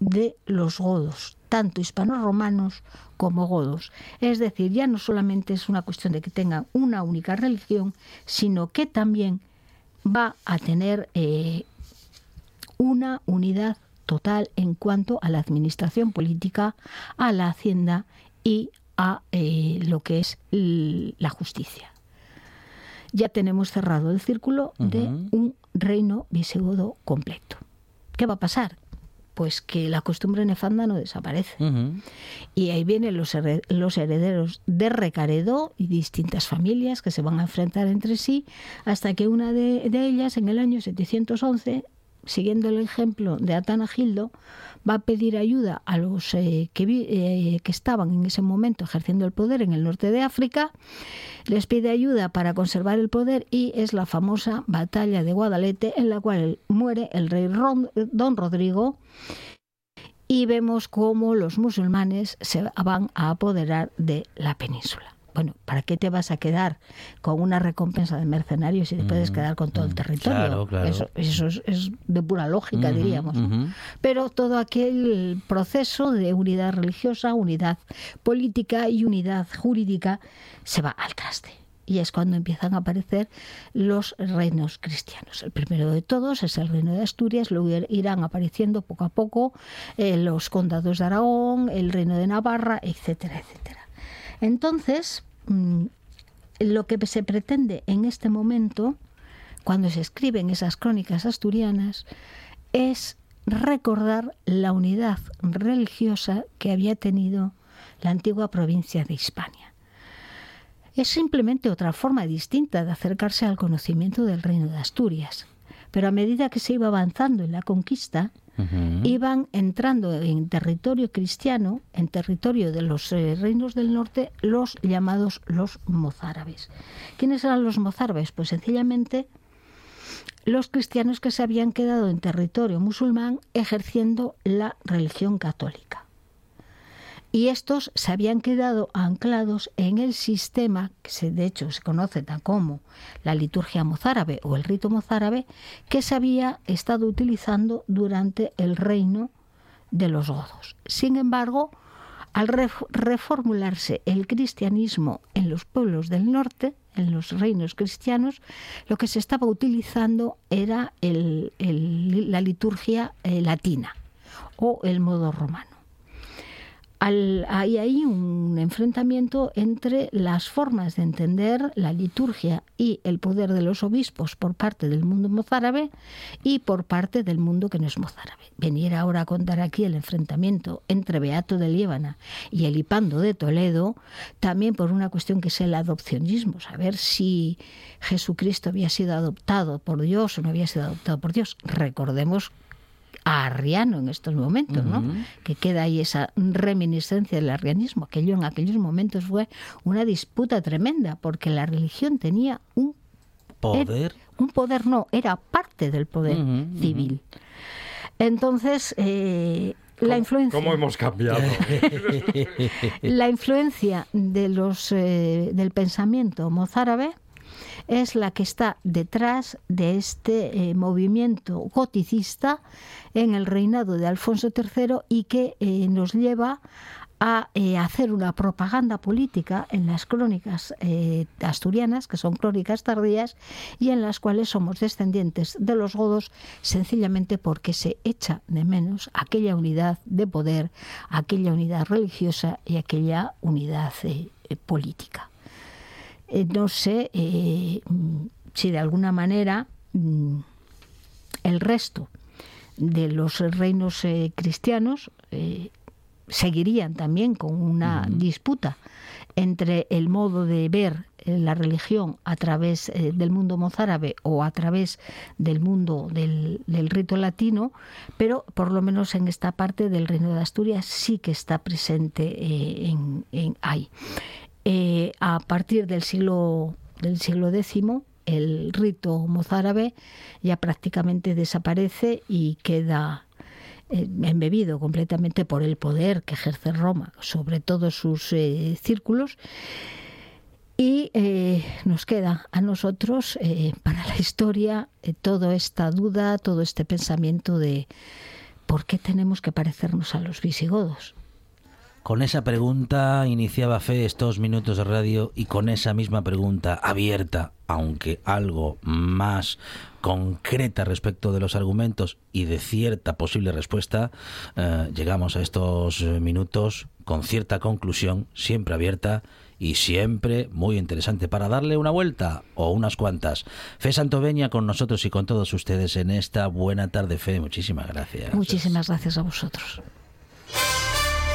de los godos, tanto hispanos-romanos como godos. Es decir, ya no solamente es una cuestión de que tengan una única religión, sino que también va a tener eh, una unidad total en cuanto a la administración política, a la hacienda y a eh, lo que es la justicia. Ya tenemos cerrado el círculo de un reino visigodo completo. ¿Qué va a pasar? Pues que la costumbre nefanda no desaparece. Y ahí vienen los, los herederos de Recaredo y distintas familias que se van a enfrentar entre sí hasta que una de, de ellas, en el año 711, siguiendo el ejemplo de Atanagildo, va a pedir ayuda a los eh, eh, que estaban en ese momento ejerciendo el poder en el norte de África, les pide ayuda para conservar el poder y es la famosa batalla de Guadalete en la cual muere el rey Don Rodrigo. Y vemos cómo los musulmanes se van a apoderar de la península bueno, ¿para qué te vas a quedar con una recompensa de mercenarios si te puedes mm, quedar con todo el mm, territorio? Eso, es, de pura lógica, diríamos. Pero todo aquel proceso de unidad religiosa, unidad política y unidad jurídica se va al traste. Y es cuando empiezan a aparecer los reinos cristianos. El primero de todos es el reino de Asturias, luego irán apareciendo poco a poco eh, los condados de Aragón, el reino de Navarra, etcétera, etcétera. Entonces, mm, lo que se pretende en este momento, cuando se escriben esas crónicas asturianas, es recordar la unidad religiosa que había tenido la antigua provincia de Hispania. Es simplemente otra forma distinta de acercarse al conocimiento del reino de Asturias. Pero a medida que se iba avanzando en la conquista, iban entrando en territorio cristiano, en territorio de los eh, reinos del norte, los llamados los mozárabes. ¿Quiénes eran los mozárabes? Pues sencillamente los cristianos que se habían quedado en territorio musulmán ejerciendo la religión católica y estos se habían quedado anclados en el sistema que se, de hecho se conoce como la liturgia mozárabe o el rito mozárabe que se había estado utilizando durante el reino de los godos. Sin embargo, al reformularse el cristianismo en los pueblos del norte, en los reinos cristianos, lo que se estaba utilizando era la liturgia eh, latina o el modo romano hay ahí un enfrentamiento entre las formas de entender la liturgia y el poder de los obispos por parte del mundo mozárabe y por parte del mundo que no es mozárabe. Venir ahora a contar aquí el enfrentamiento entre Beato de Líbana y el Hipando de Toledo, también por una cuestión que es el adopcionismo, saber si Jesucristo había sido adoptado por Dios o no había sido adoptado por Dios. Recordemos a Arriano en estos momentos, ¿no? Que queda ahí esa reminiscencia del arrianismo. Aquello en aquellos momentos fue una disputa tremenda, porque la religión tenía un poder. un poder no, era parte del poder civil. Entonces, eh, la influencia. ¿Cómo hemos cambiado? la influencia de los, eh, del pensamiento mozárabe es la que está detrás de este eh, movimiento goticista en el reinado de Alfonso III y que eh, nos lleva a eh, hacer una propaganda política en las crónicas asturianas, que son crónicas tardías, y en las cuales somos descendientes de los godos sencillamente porque se echa de menos aquella unidad de poder, aquella unidad religiosa y aquella unidad política. Eh, no sé eh, si de alguna manera mm, el resto de los reinos eh, cristianos seguirían también con una disputa entre el modo de ver la religión a través del mundo mozárabe o a través del mundo del, rito latino, pero por lo menos en esta parte del reino de Asturias sí que está presente en, en, ahí. Eh, a partir del siglo, del siglo X, el rito mozárabe ya prácticamente desaparece y queda eh, embebido completamente por el poder que ejerce Roma sobre todos sus eh, círculos. Y nos queda a nosotros, para la historia, toda esta duda, todo este pensamiento de por qué tenemos que parecernos a los visigodos Con esa pregunta iniciaba Fe estos minutos de radio y con esa misma pregunta abierta, aunque algo más concreta respecto de los argumentos y de cierta posible respuesta, eh, llegamos a estos minutos con cierta conclusión, siempre abierta y siempre muy interesante para darle una vuelta o unas cuantas. Fe Santoveña con nosotros y con todos ustedes en esta buena tarde, Fe. Muchísimas gracias. Muchísimas gracias a vosotros.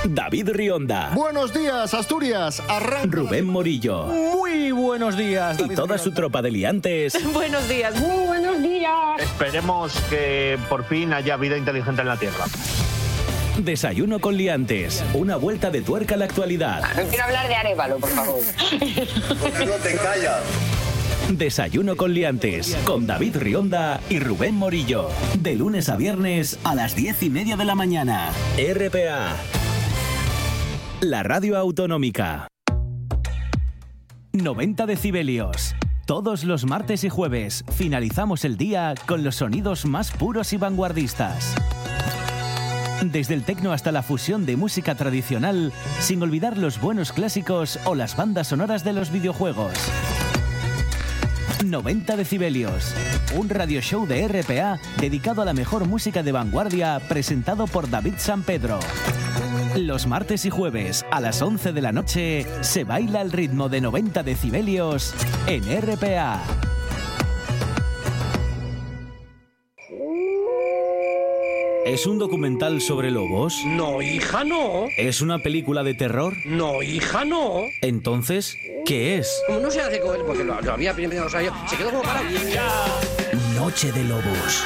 David Rionda. Buenos días, Asturias. Rubén Morillo. Muy buenos días. y toda su tropa de liantes. buenos días. Muy buenos días. Esperemos que por fin haya vida inteligente en la Tierra. Desayuno con liantes. Una vuelta de tuerca a la actualidad. No quiero hablar de Arevalo, por favor. no te callas. Desayuno con liantes. Con David Rionda y Rubén Morillo. De lunes a viernes a las diez y media de la mañana. RPA. La radio autonómica. 90 decibelios. Todos los martes y jueves finalizamos el día con los sonidos más puros y vanguardistas. Desde el tecno hasta la fusión de música tradicional, sin olvidar los buenos clásicos o las bandas sonoras de los videojuegos. 90 decibelios, un radio show de RPA dedicado a la mejor música de vanguardia presentado por David San Pedro. Los martes y jueves a las 11 de la noche se baila el ritmo de 90 decibelios en RPA. ¿Es un documental sobre lobos? No, hija, no. ¿Es una película de terror? No, hija, no. Entonces, ¿qué es? No se hace con él, porque lo, había primero, o sea, se quedó como para... Noche de Lobos.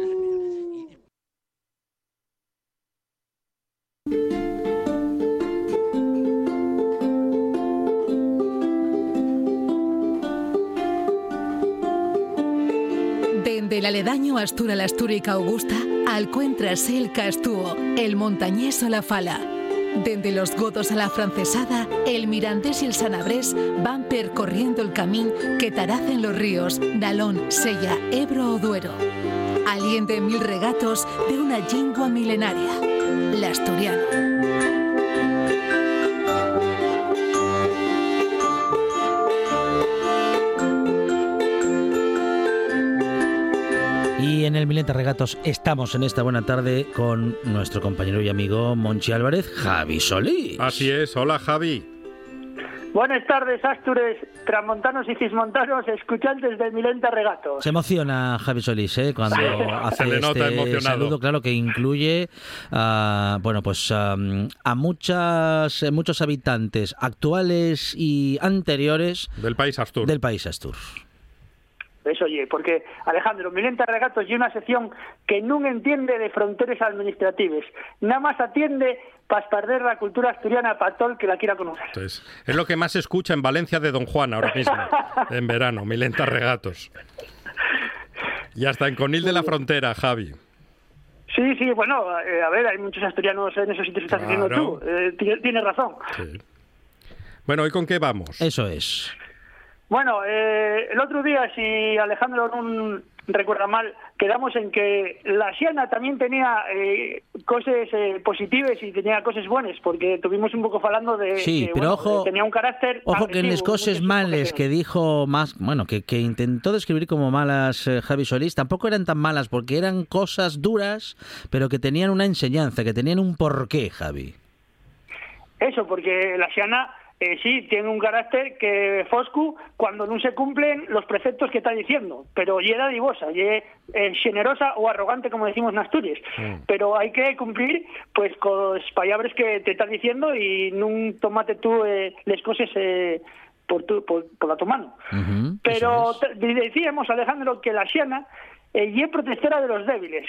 Aledaño Astura la Astúrica Augusta, alcuentrase el Castúo, el montañés o la Fala. Desde los godos a la francesada, el mirandés y el sanabrés van percorriendo el camino que taracen los ríos Nalón, Sella, Ebro o Duero. Aliente mil regatos de una lingua milenaria, la asturiana. El Milente Regatos estamos en esta buena tarde con nuestro compañero y amigo Monchi Álvarez, Javi Solís. Así es, hola Javi. Buenas tardes, Astures, Tramontanos y Cismontanos, escuchantes del Milenta Regatos. Se emociona Javi Solís ¿eh? cuando hace nota este emocionado. saludo, claro que incluye a, bueno, pues a muchas, muchos habitantes actuales y anteriores del país Astur. Del país Astur. Eso, oye, porque Alejandro, Milenta Regatos y una sección que non entiende de fronteras administrativas, nada más atiende para perder la cultura asturiana para todo el que la quiera conocer. Entonces, es lo que más se escucha en Valencia de Don Juan ahora mismo, en verano, Milenta Regatos. Y hasta en Conil de la Frontera, Javi. Sí, sí, bueno, eh, a ver, hay muchos asturianos en esos sitios que estás claro. diciendo tú. Eh, Tienes razón. Sí. Bueno, ¿y con qué vamos? Eso es. Bueno, eh, el otro día, si Alejandro no recuerda mal, quedamos en que la Siana también tenía eh, cosas eh, positivas y tenía cosas buenas, porque tuvimos un poco hablando de sí, que pero bueno, ojo, tenía un carácter ojo que en las cosas males que dijo más, bueno, que, que intentó describir como malas eh, Javi Solís, tampoco eran tan malas porque eran cosas duras, pero que tenían una enseñanza, que tenían un porqué, Javi. Eso, porque la Siana eh, sí, tiene un carácter que Foscu, cuando no se cumplen los preceptos que está diciendo, pero y era divosa, y eh, generosa o arrogante, como decimos en Asturias. Mm. Pero hay que cumplir pues con los palabras que te estás diciendo y no tomate tú eh, las cosas eh, por, tu, por, por, la tu mano. Uh -huh, pero decíamos, Alejandro, que la Siana y es protectora de los débiles.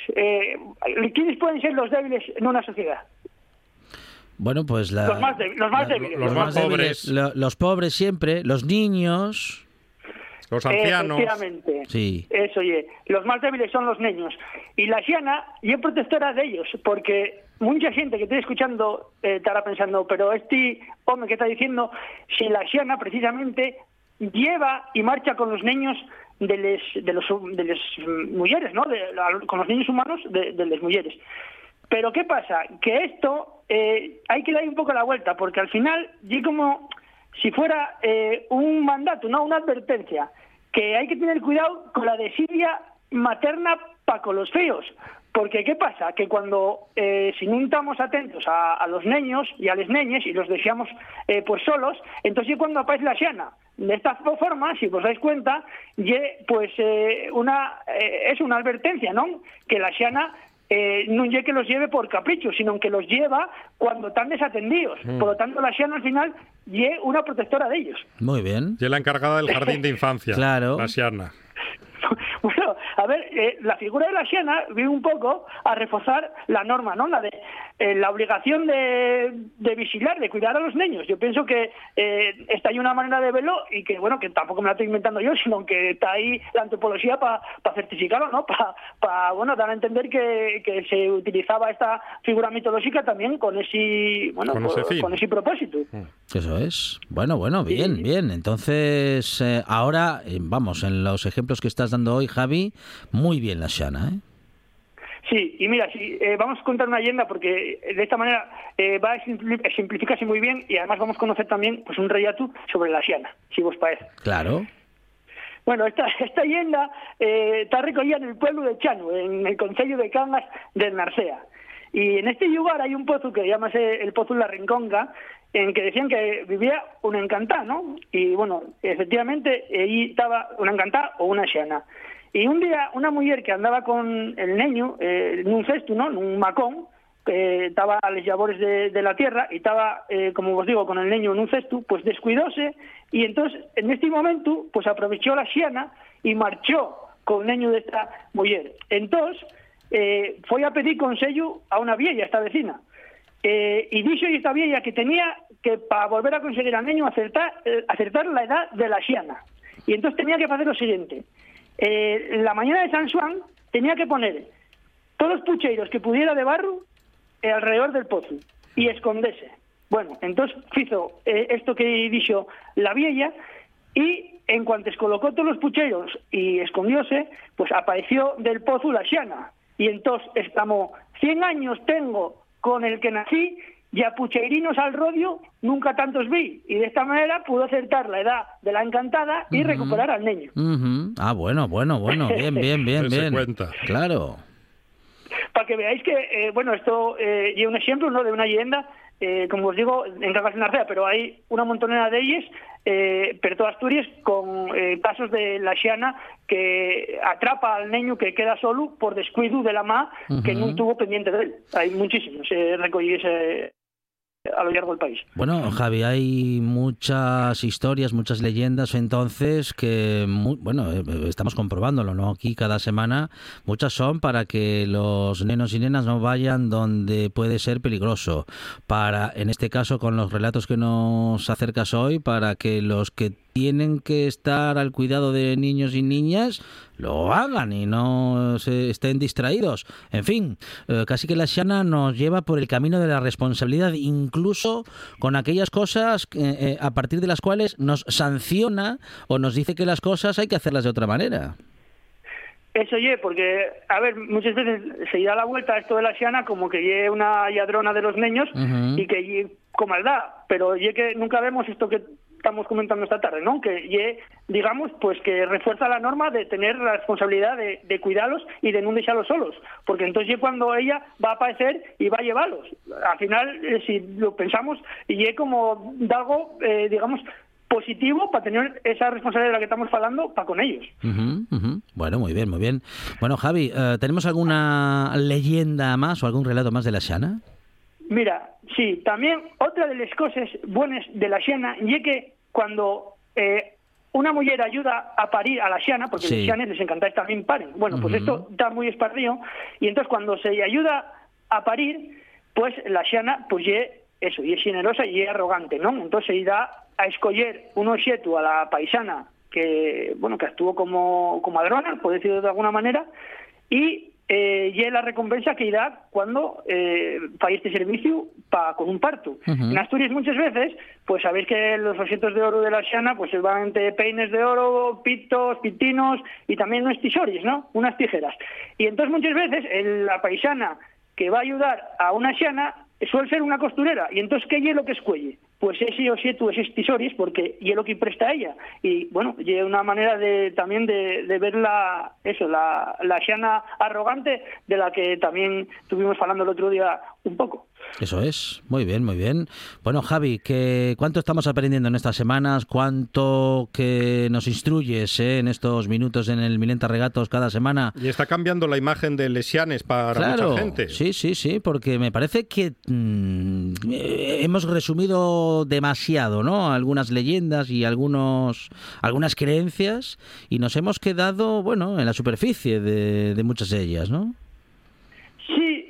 ¿Quiénes pueden ser los débiles en una sociedad? Bueno, pues la, los, más débiles, los más débiles. Los, los más pobres. Lo, los pobres siempre, los niños. los ancianos. Efectivamente. Sí. Eso, oye. Los más débiles son los niños. Y la Xiana, yo protectora de ellos, porque mucha gente que estoy escuchando eh, estará pensando, pero este hombre que está diciendo, si la Xiana precisamente lleva y marcha con los niños de, les, de, los, de las mujeres, ¿no? con los niños humanos de, de las mujeres. Pero ¿qué pasa? Que esto eh, hay que darle un poco la vuelta, porque al final, y como si fuera eh, un mandato, no una advertencia, que hay que tener cuidado con la desidia materna para con los feos. Porque, ¿qué pasa? Que cuando, eh, si no estamos atentos a, los niños y a las niñas y los dejamos eh, pues solos, entonces cuando aparece la xiana. De esta forma, si os dais cuenta, pues eh, una, es una advertencia, ¿no? Que la xiana no es que los lleve por capricho, sino que los lleva cuando están desatendidos. Mm. Por lo tanto, la Xiana al final es una protectora de ellos. Muy bien. Y la encargada del jardín de infancia. claro. La Xiana. Bueno, a ver, eh, la figura de la Siena viene un poco a reforzar la norma, ¿no? La de eh, la obligación de, vigilar, de cuidar a los niños. Yo pienso que eh, está ahí una manera de verlo y que, bueno, que tampoco me la estoy inventando yo, sino que está ahí la antropología para certificarlo, ¿no? Para, bueno, dar a entender que, se utilizaba esta figura mitológica también con ese, bueno, con, ese, propósito. Mm. Eso es. Bueno, bueno, bien, bien. Entonces, ahora, vamos, en los ejemplos que estás dando hoy, Javi, muy bien la Shana, ¿eh? Sí, y mira, si, eh, vamos a contar una leyenda porque de esta manera eh, va a simplificarse muy bien y además vamos a conocer también pues un reyatu sobre la Xiana, si vos parece. Claro. Bueno, esta, esta leyenda eh, está recogida en el pueblo de Chano, en el concello de Cangas de Narcea. Y en este lugar hay un pozo que llama el Pozo La Rinconga, en que decían que vivía una encantada, ¿no? Y bueno, efectivamente, ahí estaba una encantada o una xiana. Y un día una mujer que andaba con el niño eh, en un cesto, ¿no? En un macón, que estaba a los labores de, la tierra y estaba, eh, como os digo, con el niño en un cesto, pues descuidóse y entonces en este momento pues aprovechó la xiana y marchó con el niño de esta mujer. Entonces eh, fue a pedir consejo a una vieja, esta vecina, eh, y dijo esta vieja que tenía que para volver a conseguir al niño acertar, acertar la edad de la xiana. Y entonces tenía que hacer lo siguiente, eh, la mañana de San Juan tenía que poner todos los pucheiros que pudiera de barro eh, alrededor del pozo y esconderse. Bueno, entonces hizo eh, esto que dicho la vieja y en cuanto colocó todos los pucheiros y escondióse, pues apareció del pozo la xiana. Y entonces exclamó, 100 años tengo con el que nací y a pucheirinos al rodio nunca tantos vi. Y de esta manera pudo acertar la edad de la encantada y recuperar al niño. Ah, bueno, bueno, bueno, bien, bien, bien, bien. Cuenta. Claro. Para que veáis que, eh, bueno, esto eh, y un ejemplo ¿no? de una leyenda, eh, como os digo, en Cagas de Narcea, pero hay una montonera de ellas, eh, pero todas Asturias, con casos de la xiana que atrapa al niño que queda solo por descuido de la ma que no tuvo pendiente de él. Hay muchísimos, eh, ese a lo largo del país. Bueno, Javi, hay muchas historias, muchas leyendas entonces que, bueno, eh, estamos comprobándolo, ¿no? Aquí cada semana muchas son para que los nenos y nenas no vayan donde puede ser peligroso. Para, en este caso, con los relatos que nos acercas hoy, para que los que tienen que estar al cuidado de niños y niñas, lo hagan y no se estén distraídos. En fin, eh, casi que la Shana nos lleva por el camino de la responsabilidad, incluso con aquellas cosas eh, a partir de las cuales nos sanciona o nos dice que las cosas hay que hacerlas de otra manera. Eso ye, porque, a ver, muchas veces se da la vuelta a esto de la Xiana como que ye una yadrona de los niños y que ye con maldad, pero ye que nunca vemos esto que estamos comentando esta tarde, ¿no? Que digamos, pues que refuerza la norma de tener la responsabilidad de, cuidarlos y de no dejarlos solos, porque entonces ye cuando ella va a aparecer y va a llevarlos. Al final, eh, si lo pensamos, ye como algo, eh, digamos, positivo para tener esa responsabilidad de la que estamos hablando para con ellos. Bueno, muy bien, muy bien. Bueno, Javi, eh, ¿tenemos alguna leyenda más o algún relato más de la Shana? Mira, sí, también otra de las cosas buenas de la Shana y que cuando eh, una mujer ayuda a parir a la Xiana, porque a los les encanta también paren. Bueno, pues esto está muy esparcido, y entonces cuando se ayuda a parir, pues la Xiana, pues ye, eso, y es generosa y es arrogante, ¿no? Entonces se da a escoger un objeto a la paisana que bueno que actuó como, como madrona, por decirlo de alguna manera, y eh, y la recompensa que irá cuando eh, este servicio pa, con un parto. En Asturias muchas veces, pues sabéis que los osientos de oro de la Xana pues se van entre peines de oro, pitos, pitinos y también unos tisoris, ¿no? Unas tijeras. Y entonces muchas veces la paisana que va a ayudar a una Xana suele ser una costurera. Y entonces, ¿qué es lo que escuelle? Pues ese o tú ese tisoris, porque y lo que presta ella. Y bueno, y una manera de también de, ver la, eso, la, arrogante de la que también estuvimos hablando el otro día un poco. Eso es, muy bien, muy bien. Bueno, Javi, ¿qué, ¿cuánto estamos aprendiendo en estas semanas? ¿Cuánto que nos instruyes eh, en estos minutos en el Milenta Regatos cada semana? Y está cambiando la imagen de Lesianes para mucha gente. Sí, sí, sí, porque me parece que mm, hemos resumido demasiado, ¿no? Algunas leyendas y algunos, algunas creencias y nos hemos quedado, bueno, en la superficie de, de muchas de ellas, ¿no?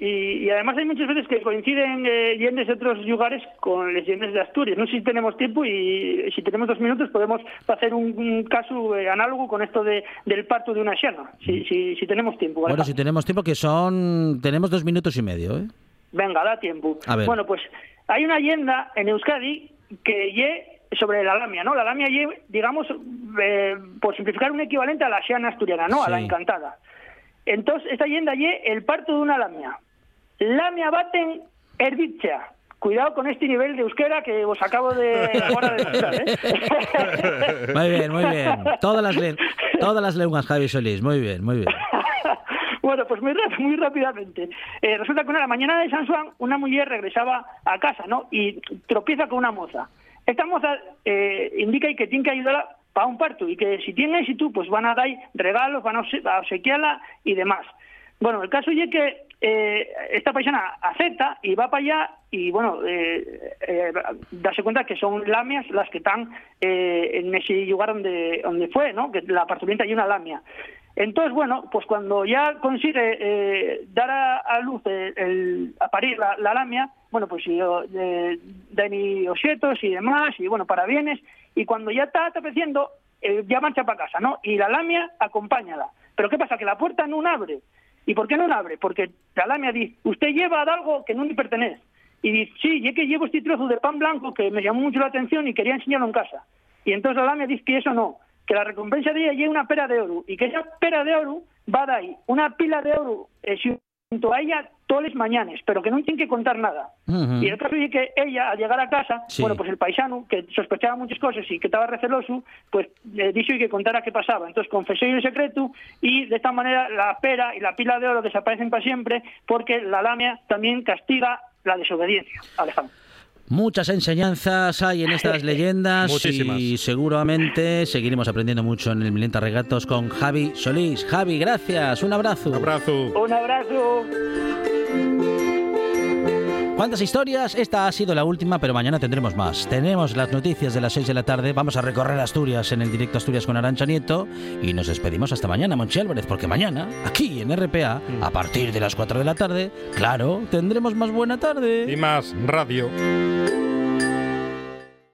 Y, además hay muchas veces que coinciden eh, leyendas de otros lugares con leyendas de Asturias. No sé si tenemos tiempo y si tenemos dos minutos podemos hacer un, caso eh, análogo con esto de, del parto de una llana, si, si, si tenemos tiempo. Bueno, si tenemos tiempo, que son... Tenemos dos minutos y medio, ¿eh? Venga, da tiempo. Bueno, pues hay una leyenda en Euskadi que ye sobre la lamia, ¿no? La lamia ye, digamos, eh, por simplificar, un equivalente a la llana asturiana, ¿no? A la encantada. Entonces, esta leyenda ye el parto de una lamia. Lamia baten erdicha. Cuidado con este nivel de euskera que os acabo de ahora de ¿eh? Muy bien, muy bien. Todas las, todas las lenguas, Javi Solís. Muy bien, muy bien. Bueno, pues muy, muy rápidamente. Eh, resulta que una la mañana de San Juan, una mujer regresaba a casa, ¿no? Y tropieza con una moza. Esta moza eh, indica que tiene que ayudarla para un parto y que si tiene éxito, pues van a dar regalos, van a obsequiarla y demás. Bueno, el caso es que eh, esta paisana acepta y va para allá y bueno, eh, eh, darse cuenta que son lamias las que están eh, en ese lugar donde, donde fue, ¿no? Que la parturienta hay una lamia. Entonces, bueno, pues cuando ya consigue dar a, luz, el, a parir la, lamia, bueno, pues eh, de osietos y demás, y bueno, para bienes, y cuando ya está tapeciendo, eh, ya marcha para casa, ¿no? Y la lamia acompáñala. Pero ¿qué pasa? Que la puerta no abre. ¿Y por qué no la abre? Porque la lamia dice, usted lleva algo que no le pertenece. Y dice, sí, yo que llevo este trozo de pan blanco que me llamó mucho la atención y quería enseñarlo en casa. Y entonces la lamia dice que eso no, que la recompensa de ella lleva una pera de oro y que esa pera de oro va a dar una pila de oro eh, junto a ella todas las mañanas, pero que no tiene que contar nada. Y el caso es que ella, al llegar a casa, bueno, pues el paisano, que sospechaba muchas cosas y que estaba receloso, pues le dijo que contara qué pasaba. Entonces confesó el secreto y de esta manera la pera y la pila de oro desaparecen para siempre porque la lamia también castiga la desobediencia, Alejandro. Muchas enseñanzas hay en estas leyendas y seguramente seguiremos aprendiendo mucho en el Milenta Regatos con Javi Solís. Javi, gracias, un abrazo. Un abrazo. Un abrazo. ¿Cuántas historias? Esta ha sido la última, pero mañana tendremos más. Tenemos las noticias de las 6 de la tarde. Vamos a recorrer Asturias en el directo Asturias con Arancha Nieto. Y nos despedimos hasta mañana, Monchi Álvarez, porque mañana, aquí en RPA, a partir de las 4 de la tarde, claro, tendremos más buena tarde. Y más radio.